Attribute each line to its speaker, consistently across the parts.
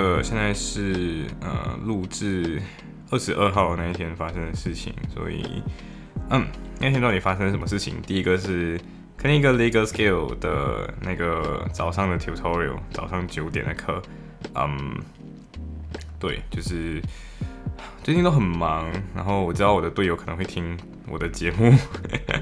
Speaker 1: 的，现在是呃录制二十二号那一天发生的事情，所以嗯，那天到底发生什么事情？第一个是看一个 legal skill 的那个早上的 tutorial，早上九点的课，嗯，对，就是最近都很忙，然后我知道我的队友可能会听我的节目，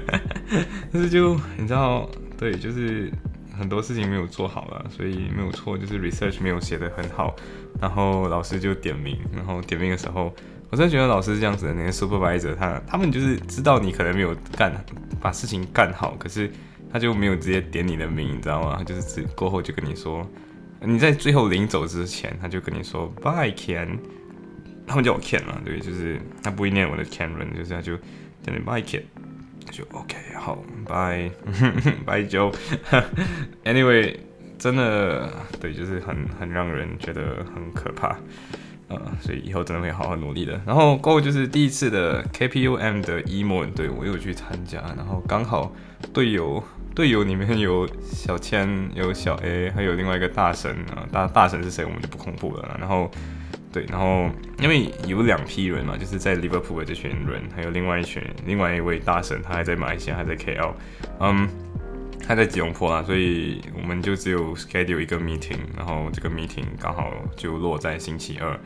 Speaker 1: 但是就你知道，对，就是。很多事情没有做好了，所以没有错，就是 research 没有写得很好，然后老师就点名，然后点名的时候，我真的觉得老师这样子的那些 supervisor，他他们就是知道你可能没有干把事情干好，可是他就没有直接点你的名，你知道吗？就是只过后就跟你说，你在最后临走之前，他就跟你说 bye Ken，他们叫我 Ken 嘛，对，就是他不会念我的 Cameron，就是他就叫你 bye Ken。就 OK，好，Bye，Bye Joe。Anyway，真的对，就是很很让人觉得很可怕，呃，所以以后真的会好好努力的。然后过后就是第一次的 KPUM 的 EMO，对我有去参加，然后刚好队友队友里面有小千，有小 A，还有另外一个大神啊，大大神是谁我们就不公布了。然后。对，然后因为有两批人嘛，就是在 Liverpool 的这群人，还有另外一群，另外一位大神，他还在马来西亚，还在 KL，嗯，他在吉隆坡啊，所以我们就只有 schedule 一个 meeting，然后这个 meeting 刚好就落在星期二，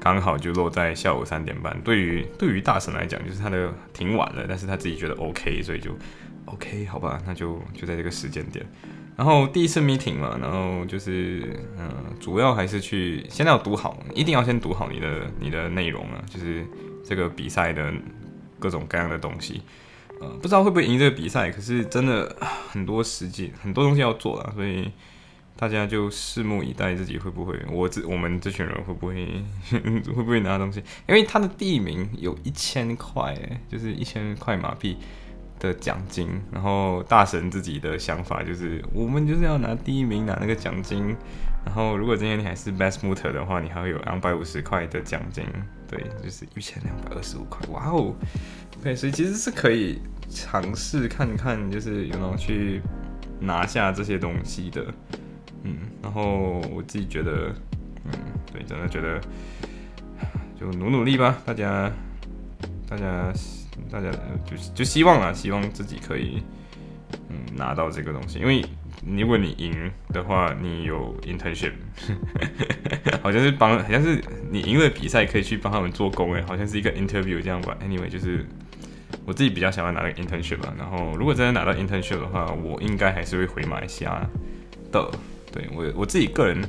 Speaker 1: 刚好就落在下午三点半。对于对于大神来讲，就是他的挺晚了，但是他自己觉得 OK，所以就 OK，好吧，那就就在这个时间点。然后第一次 meeting 嘛，然后就是嗯，主要还是去现在要读好，一定要先读好你的你的内容啊，就是这个比赛的各种各样的东西，呃，不知道会不会赢这个比赛，可是真的很多时间很多东西要做了，所以大家就拭目以待，自己会不会我这我们这群人会不会 会不会拿东西？因为他的第一名有一千块，就是一千块马币。的奖金，然后大神自己的想法就是，我们就是要拿第一名，拿那个奖金。然后如果今天你还是 best motor 的话，你还会有两百五十块的奖金，对，就是一千两百二十五块。哇哦，OK，所以其实是可以尝试看看，就是有没有去拿下这些东西的。然后我自己觉得，嗯，对，真的觉得就努努力吧，大家，大家。大家就是就希望啊，希望自己可以嗯拿到这个东西，因为如果你赢的话，你有 internship，好像是帮，好像是你赢了比赛可以去帮他们做工诶，好像是一个 interview 这样吧。Anyway，就是我自己比较想要拿个 internship 吧。然后如果真的拿到 internship 的话，我应该还是会回马来西亚的。对我我自己个人。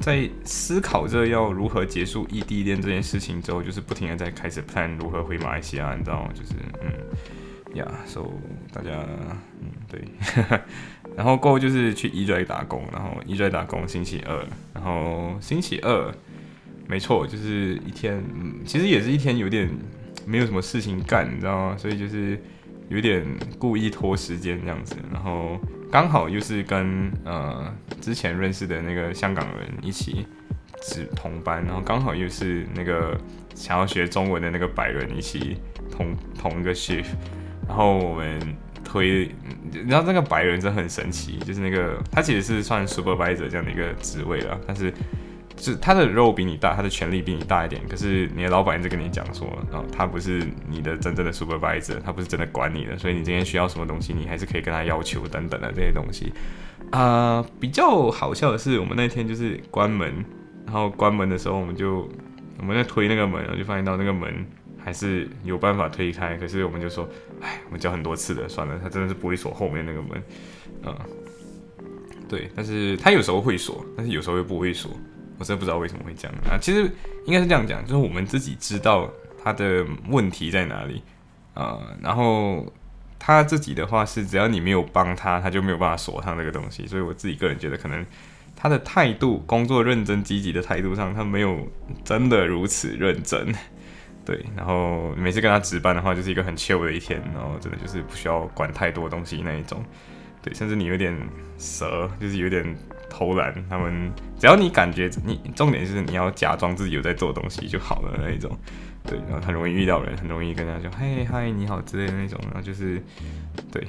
Speaker 1: 在思考着要如何结束异地恋这件事情之后，就是不停的在开始 plan 如何回马来西亚，你知道吗？就是嗯，呀，so 大家嗯对，然后过后就是去 e j 打工，然后 e j 打工星期二，然后星期二，没错，就是一天，嗯，其实也是一天有点没有什么事情干，你知道吗？所以就是有点故意拖时间这样子，然后。刚好又是跟呃之前认识的那个香港人一起是同班，然后刚好又是那个想要学中文的那个白人一起同 同一个 shift，然后我们推，你知道那个白人真的很神奇，就是那个他其实是算 supervisor 这样的一个职位了，但是。是他的肉比你大，他的权力比你大一点。可是你的老板一直跟你讲说，哦，他不是你的真正的 supervisor，他不是真的管你的，所以你今天需要什么东西，你还是可以跟他要求等等的这些东西。啊，比较好笑的是，我们那天就是关门，然后关门的时候，我们就我们在推那个门，然后就发现到那个门还是有办法推开。可是我们就说，哎，我们叫很多次了，算了，他真的是不会锁后面那个门。嗯，对，但是他有时候会锁，但是有时候又不会锁。我真的不知道为什么会这样啊！其实应该是这样讲，就是我们自己知道他的问题在哪里啊。然后他自己的话是，只要你没有帮他，他就没有办法锁上这个东西。所以我自己个人觉得，可能他的态度，工作认真积极的态度上，他没有真的如此认真。对，然后每次跟他值班的话，就是一个很惬意的一天，然后真的就是不需要管太多东西那一种。甚至你有点蛇，就是有点偷懒。他们 只要你感觉你，重点就是你要假装自己有在做东西就好了那一种。对，然后很容易遇到人，很容易跟他说嘿嗨你好之类的那种，然后就是对，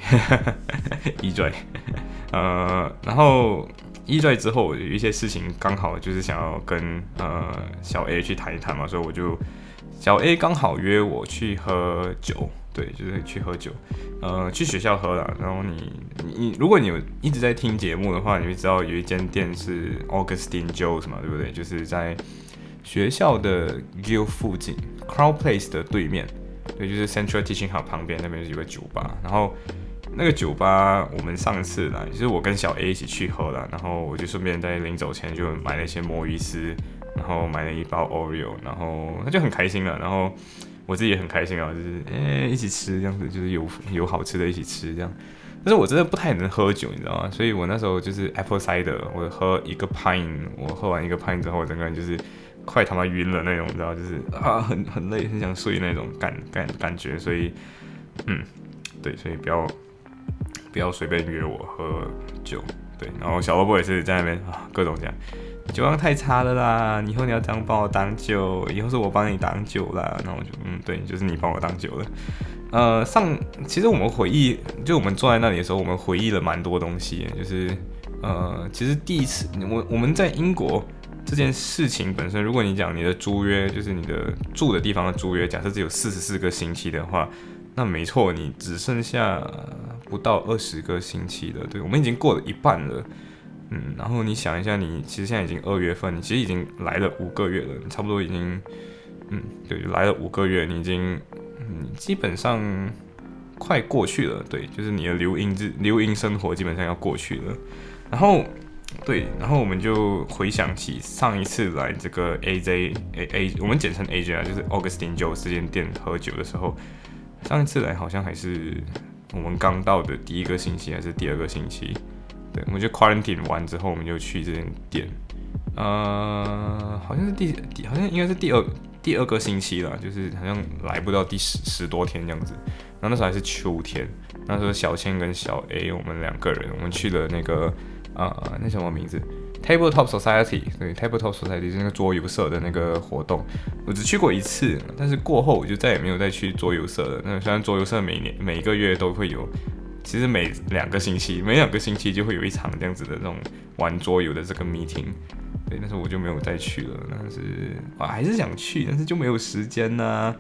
Speaker 1: 一拽，呃，然后一拽之后有一些事情刚好就是想要跟呃小 A 去谈一谈嘛，所以我就小 A 刚好约我去喝酒。对，就是去喝酒，呃，去学校喝了。然后你你，如果你有一直在听节目的话，你会知道有一间店是 Augustine Joe's 嘛，对不对？就是在学校的 Gill 附近，Crow Place 的对面，对，就是 Central Teaching Hub 旁边那边有个酒吧。然后那个酒吧，我们上次来，就是我跟小 A 一起去喝了，然后我就顺便在临走前就买了一些魔芋丝，然后买了一包 Oreo，然后他就很开心了，然后。我自己也很开心啊，就是诶一起吃这样子，就是有有好吃的一起吃这样。但是我真的不太能喝酒，你知道吗？所以我那时候就是 apple cider，我喝一个 pint，我喝完一个 pint 之后，我整个人就是快他妈晕了那种，你知道，就是啊很很累，很想睡那种感感感觉。所以嗯，对，所以不要不要随便约我喝酒，对。然后小萝卜也是在那边啊各种讲。酒量太差了啦！以后你要这样帮我挡酒，以后是我帮你挡酒啦。然后我就嗯，对，就是你帮我挡酒了。呃，上其实我们回忆，就我们坐在那里的时候，我们回忆了蛮多东西。就是呃，其实第一次我我们在英国这件事情本身，如果你讲你的租约，就是你的住的地方的租约，假设只有四十四个星期的话，那没错，你只剩下不到二十个星期了。对我们已经过了一半了。嗯，然后你想一下，你其实现在已经二月份，你其实已经来了五个月了，你差不多已经，嗯，对，来了五个月，你已经，嗯，基本上快过去了，对，就是你的留英之留英生活基本上要过去了。然后，对，然后我们就回想起上一次来这个 AJ A A，我们简称 AJ 啊，就是 Augustine Joe 这间店喝酒的时候，上一次来好像还是我们刚到的第一个星期还是第二个星期。我们就 quarantine 完之后，我们就去这间店，呃，好像是第第，好像应该是第二第二个星期了，就是好像来不到第十十多天这样子。然后那时候还是秋天，那时候小千跟小 A 我们两个人，我们去了那个呃，那什么名字？Tabletop Society，对，Tabletop Society 是那个桌游社的那个活动。我只去过一次，但是过后我就再也没有再去桌游社了。那虽然桌游社每年每个月都会有。其实每两个星期，每两个星期就会有一场这样子的这种玩桌游的这个 meeting，对，但是我就没有再去了。但是啊，还是想去，但是就没有时间呐。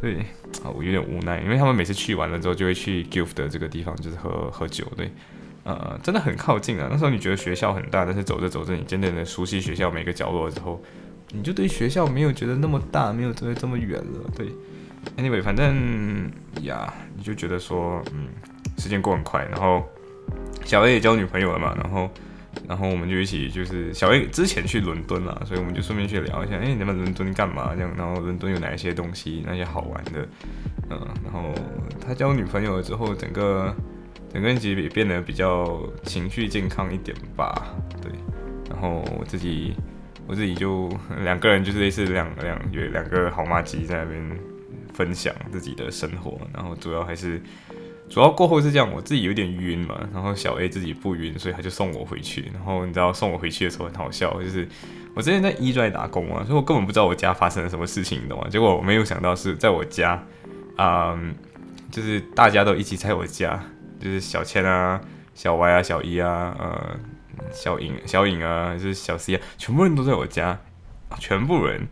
Speaker 1: 对，啊，我有点无奈，因为他们每次去完了之后，就会去 Gift 的这个地方，就是喝喝酒。对，呃，真的很靠近啊。那时候你觉得学校很大，但是走着走着，你真正的熟悉学校每个角落之后，你就对学校没有觉得那么大，没有觉得这么远了。对，Anyway，反正呀，你就觉得说，嗯。时间过很快，然后小 A 也交女朋友了嘛，然后然后我们就一起就是小 A 之前去伦敦了，所以我们就顺便去聊一下，哎，你们伦敦干嘛这样？然后伦敦有哪一些东西，那些好玩的，嗯，然后他交女朋友了之后，整个整个人其实也变得比较情绪健康一点吧，对，然后我自己我自己就两个人就是类似两两有两个好妈鸡在那边分享自己的生活，然后主要还是。主要过后是这样，我自己有点晕嘛，然后小 A 自己不晕，所以他就送我回去。然后你知道送我回去的时候很好笑，就是我之前在一专打工啊，所以我根本不知道我家发生了什么事情，你懂吗？结果我没有想到是在我家，嗯，就是大家都一起在我家，就是小千啊、小 Y 啊、小一啊、呃、小颖、小颖啊，就是小 C 啊，全部人都在我家，全部人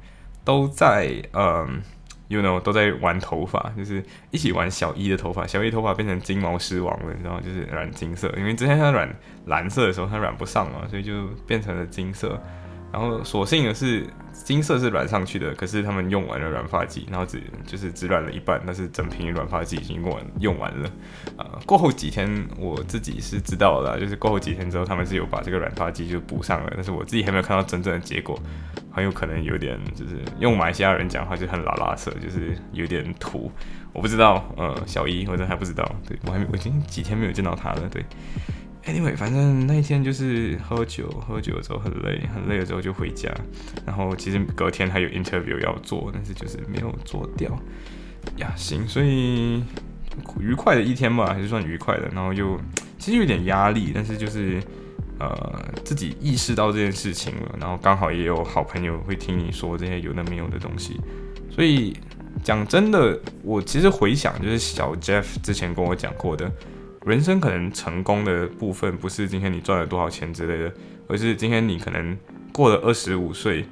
Speaker 1: 都在嗯。You know，都在玩头发，就是一起玩小一的头发。小一头发变成金毛狮王了，你知道？就是染金色，因为之前他染蓝色的时候他染不上嘛，所以就变成了金色。然后所幸的是，金色是染上去的，可是他们用完了染发剂，然后只就是只染了一半，但是整瓶染发剂已经用完用完了。啊，过后几天我自己是知道了，就是过后几天之后，他们是有把这个染发剂就补上了，但是我自己还没有看到真正的结果，很有可能有点就是用马来西亚人讲话就很拉拉色，就是有点土，我不知道，呃，小一我真的还不知道，对我还没我已经几天没有见到他了，对。Anyway，反正那一天就是喝酒，喝酒之后很累，很累了之后就回家。然后其实隔天还有 interview 要做，但是就是没有做掉。呀，行，所以愉快的一天吧，还是算愉快的。然后又其实有点压力，但是就是呃自己意识到这件事情了。然后刚好也有好朋友会听你说这些有的没有的东西。所以讲真的，我其实回想就是小 Jeff 之前跟我讲过的。人生可能成功的部分不是今天你赚了多少钱之类的，而是今天你可能过了二十五岁，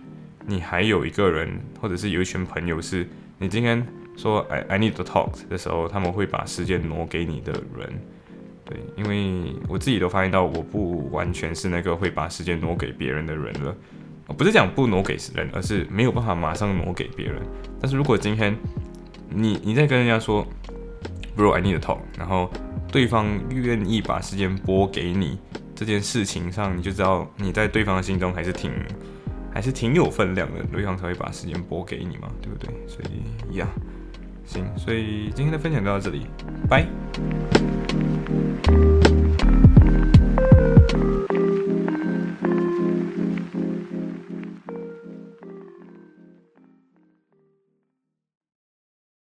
Speaker 1: 你还有一个人，或者是有一群朋友，是你今天说 I I need to talk 的时候，他们会把时间挪给你的人。对，因为我自己都发现到，我不完全是那个会把时间挪给别人的人了。不是讲不挪给人，而是没有办法马上挪给别人。但是如果今天你你在跟人家说，Bro I need to talk，然后对方愿意把时间拨给你这件事情上，你就知道你在对方心中还是挺还是挺有分量的，对方才会把时间拨给你嘛，对不对？所以呀，行，所以今天的分享就到这里，拜。